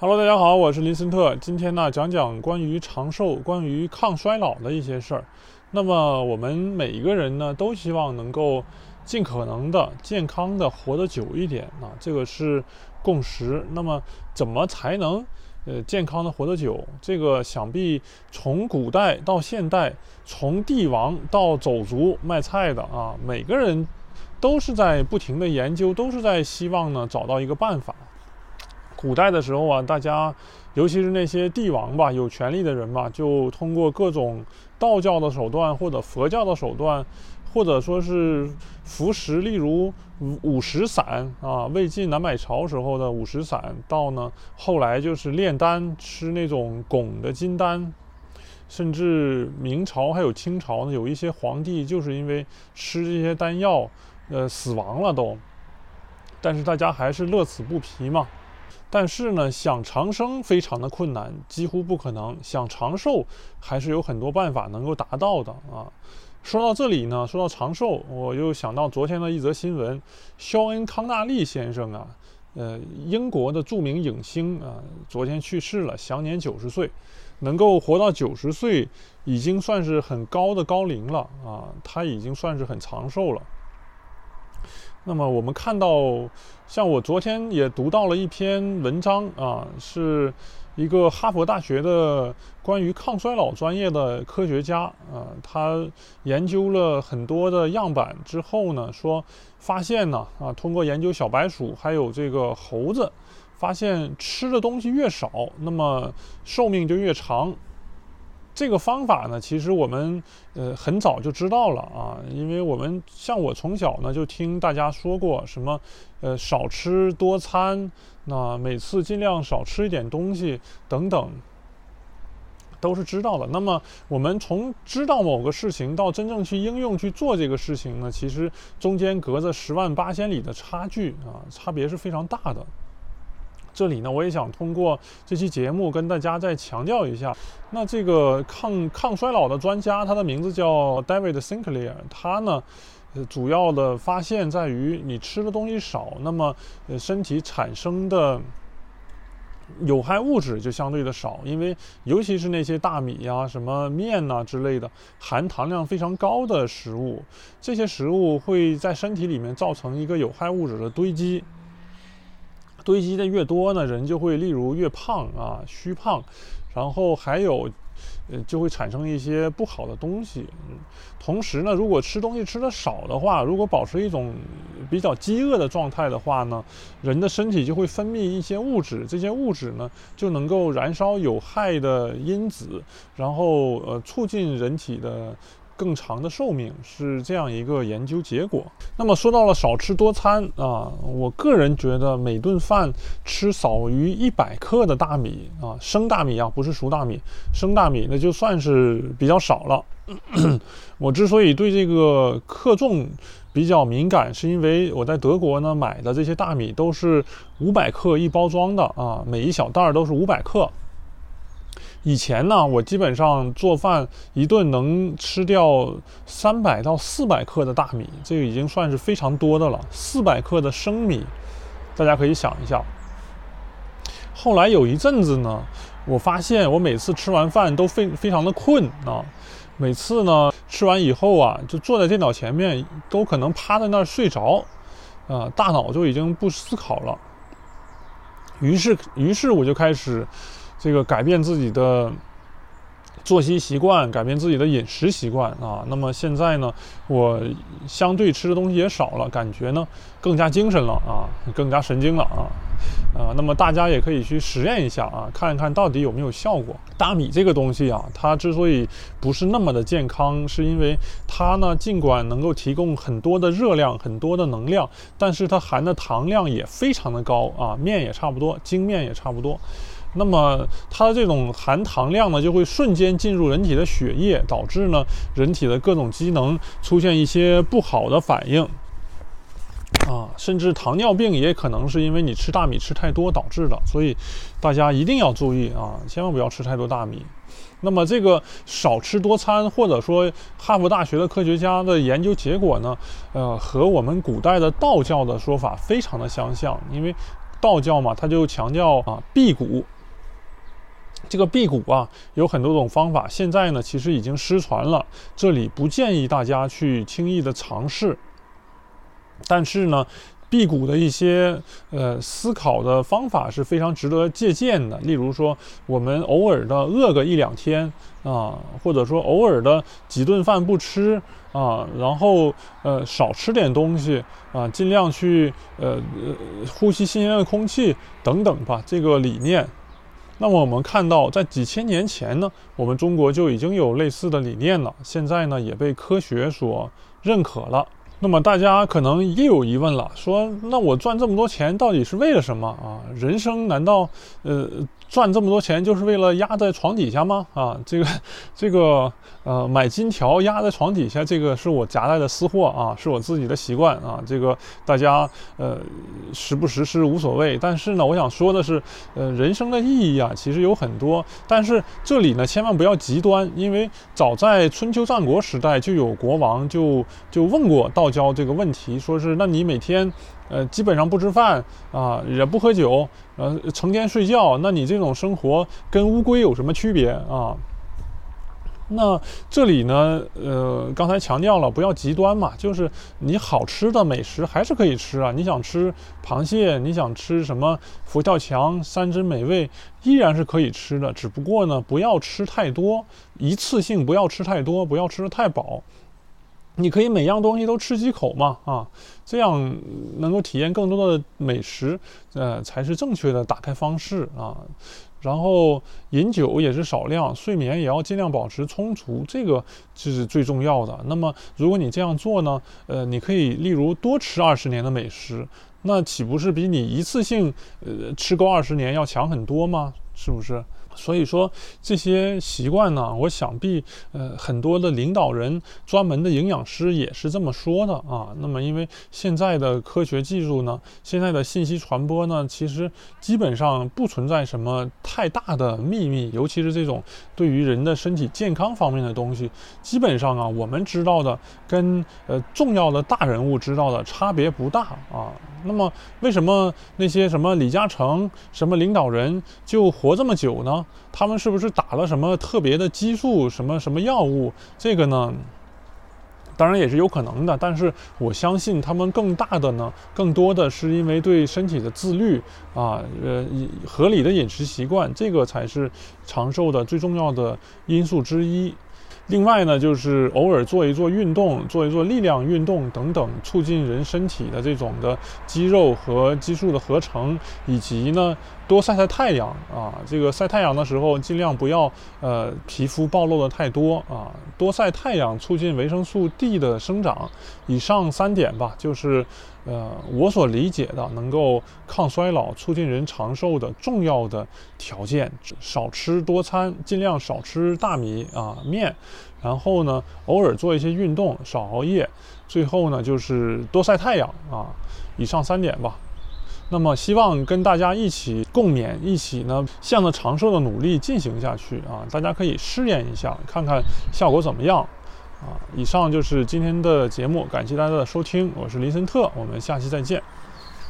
Hello，大家好，我是林森特。今天呢，讲讲关于长寿、关于抗衰老的一些事儿。那么，我们每一个人呢，都希望能够尽可能的健康的活得久一点啊，这个是共识。那么，怎么才能呃健康的活得久？这个想必从古代到现代，从帝王到走卒卖菜的啊，每个人都是在不停的研究，都是在希望呢找到一个办法。古代的时候啊，大家，尤其是那些帝王吧，有权力的人吧，就通过各种道教的手段，或者佛教的手段，或者说是服食，例如五五石散啊，魏晋南北朝时候的五石散，到呢后来就是炼丹，吃那种汞的金丹，甚至明朝还有清朝呢，有一些皇帝就是因为吃这些丹药，呃，死亡了都，但是大家还是乐此不疲嘛。但是呢，想长生非常的困难，几乎不可能。想长寿，还是有很多办法能够达到的啊。说到这里呢，说到长寿，我又想到昨天的一则新闻：肖恩·康纳利先生啊，呃，英国的著名影星啊，昨天去世了，享年九十岁。能够活到九十岁，已经算是很高的高龄了啊，他已经算是很长寿了。那么我们看到，像我昨天也读到了一篇文章啊，是一个哈佛大学的关于抗衰老专业的科学家啊，他研究了很多的样板之后呢，说发现呢啊，通过研究小白鼠还有这个猴子，发现吃的东西越少，那么寿命就越长。这个方法呢，其实我们呃很早就知道了啊，因为我们像我从小呢就听大家说过什么，呃少吃多餐，那每次尽量少吃一点东西等等，都是知道的。那么我们从知道某个事情到真正去应用去做这个事情呢，其实中间隔着十万八千里的差距啊，差别是非常大的。这里呢，我也想通过这期节目跟大家再强调一下，那这个抗抗衰老的专家，他的名字叫 David Sinclair，他呢，呃，主要的发现在于你吃的东西少，那么呃身体产生的有害物质就相对的少，因为尤其是那些大米呀、什么面呐之类的，含糖量非常高的食物，这些食物会在身体里面造成一个有害物质的堆积。堆积的越多呢，人就会例如越胖啊，虚胖，然后还有，呃，就会产生一些不好的东西。嗯同时呢，如果吃东西吃的少的话，如果保持一种比较饥饿的状态的话呢，人的身体就会分泌一些物质，这些物质呢就能够燃烧有害的因子，然后呃促进人体的。更长的寿命是这样一个研究结果。那么说到了少吃多餐啊，我个人觉得每顿饭吃少于一百克的大米啊，生大米啊，不是熟大米，生大米那就算是比较少了。我之所以对这个克重比较敏感，是因为我在德国呢买的这些大米都是五百克一包装的啊，每一小袋都是五百克。以前呢，我基本上做饭一顿能吃掉三百到四百克的大米，这个已经算是非常多的了。四百克的生米，大家可以想一下。后来有一阵子呢，我发现我每次吃完饭都非非常的困啊，每次呢吃完以后啊，就坐在电脑前面，都可能趴在那儿睡着，啊，大脑就已经不思考了。于是，于是我就开始。这个改变自己的作息习惯，改变自己的饮食习惯啊。那么现在呢，我相对吃的东西也少了，感觉呢更加精神了啊，更加神经了啊啊。那么大家也可以去实验一下啊，看一看到底有没有效果。大米这个东西啊，它之所以不是那么的健康，是因为它呢尽管能够提供很多的热量、很多的能量，但是它含的糖量也非常的高啊。面也差不多，精面也差不多。那么它的这种含糖量呢，就会瞬间进入人体的血液，导致呢人体的各种机能出现一些不好的反应，啊，甚至糖尿病也可能是因为你吃大米吃太多导致的。所以大家一定要注意啊，千万不要吃太多大米。那么这个少吃多餐，或者说哈佛大学的科学家的研究结果呢，呃，和我们古代的道教的说法非常的相像，因为。道教嘛，它就强调啊辟谷。这个辟谷啊，有很多种方法，现在呢其实已经失传了，这里不建议大家去轻易的尝试。但是呢。辟谷的一些呃思考的方法是非常值得借鉴的。例如说，我们偶尔的饿个一两天啊，或者说偶尔的几顿饭不吃啊，然后呃少吃点东西啊，尽量去呃呼吸新鲜的空气等等吧。这个理念，那么我们看到在几千年前呢，我们中国就已经有类似的理念了，现在呢也被科学所认可了。那么大家可能也有疑问了，说那我赚这么多钱到底是为了什么啊？人生难道呃？赚这么多钱就是为了压在床底下吗？啊，这个，这个，呃，买金条压在床底下，这个是我夹带的私货啊，是我自己的习惯啊。这个大家呃，时不时是无所谓。但是呢，我想说的是，呃，人生的意义啊，其实有很多。但是这里呢，千万不要极端，因为早在春秋战国时代就有国王就就问过到道教这个问题，说是那你每天。呃，基本上不吃饭啊，也不喝酒，呃，成天睡觉，那你这种生活跟乌龟有什么区别啊？那这里呢，呃，刚才强调了不要极端嘛，就是你好吃的美食还是可以吃啊。你想吃螃蟹，你想吃什么佛跳墙、山珍美味，依然是可以吃的，只不过呢，不要吃太多，一次性不要吃太多，不要吃的太饱。你可以每样东西都吃几口嘛，啊，这样能够体验更多的美食，呃，才是正确的打开方式啊。然后饮酒也是少量，睡眠也要尽量保持充足，这个是最重要的。那么如果你这样做呢，呃，你可以例如多吃二十年的美食，那岂不是比你一次性呃吃够二十年要强很多吗？是不是？所以说这些习惯呢，我想必呃很多的领导人、专门的营养师也是这么说的啊。那么因为现在的科学技术呢，现在的信息传播呢，其实基本上不存在什么太大的秘密，尤其是这种对于人的身体健康方面的东西，基本上啊我们知道的跟呃重要的大人物知道的差别不大啊。那么为什么那些什么李嘉诚什么领导人就活这么久呢？他们是不是打了什么特别的激素、什么什么药物？这个呢，当然也是有可能的。但是我相信他们更大的呢，更多的是因为对身体的自律啊，呃，合理的饮食习惯，这个才是长寿的最重要的因素之一。另外呢，就是偶尔做一做运动，做一做力量运动等等，促进人身体的这种的肌肉和激素的合成，以及呢。多晒晒太阳啊！这个晒太阳的时候，尽量不要呃皮肤暴露的太多啊。多晒太阳，促进维生素 D 的生长。以上三点吧，就是呃我所理解的能够抗衰老、促进人长寿的重要的条件。少吃多餐，尽量少吃大米啊面，然后呢偶尔做一些运动，少熬夜。最后呢就是多晒太阳啊。以上三点吧。那么，希望跟大家一起共勉，一起呢向着长寿的努力进行下去啊！大家可以试验一下，看看效果怎么样啊！以上就是今天的节目，感谢大家的收听，我是林森特，我们下期再见。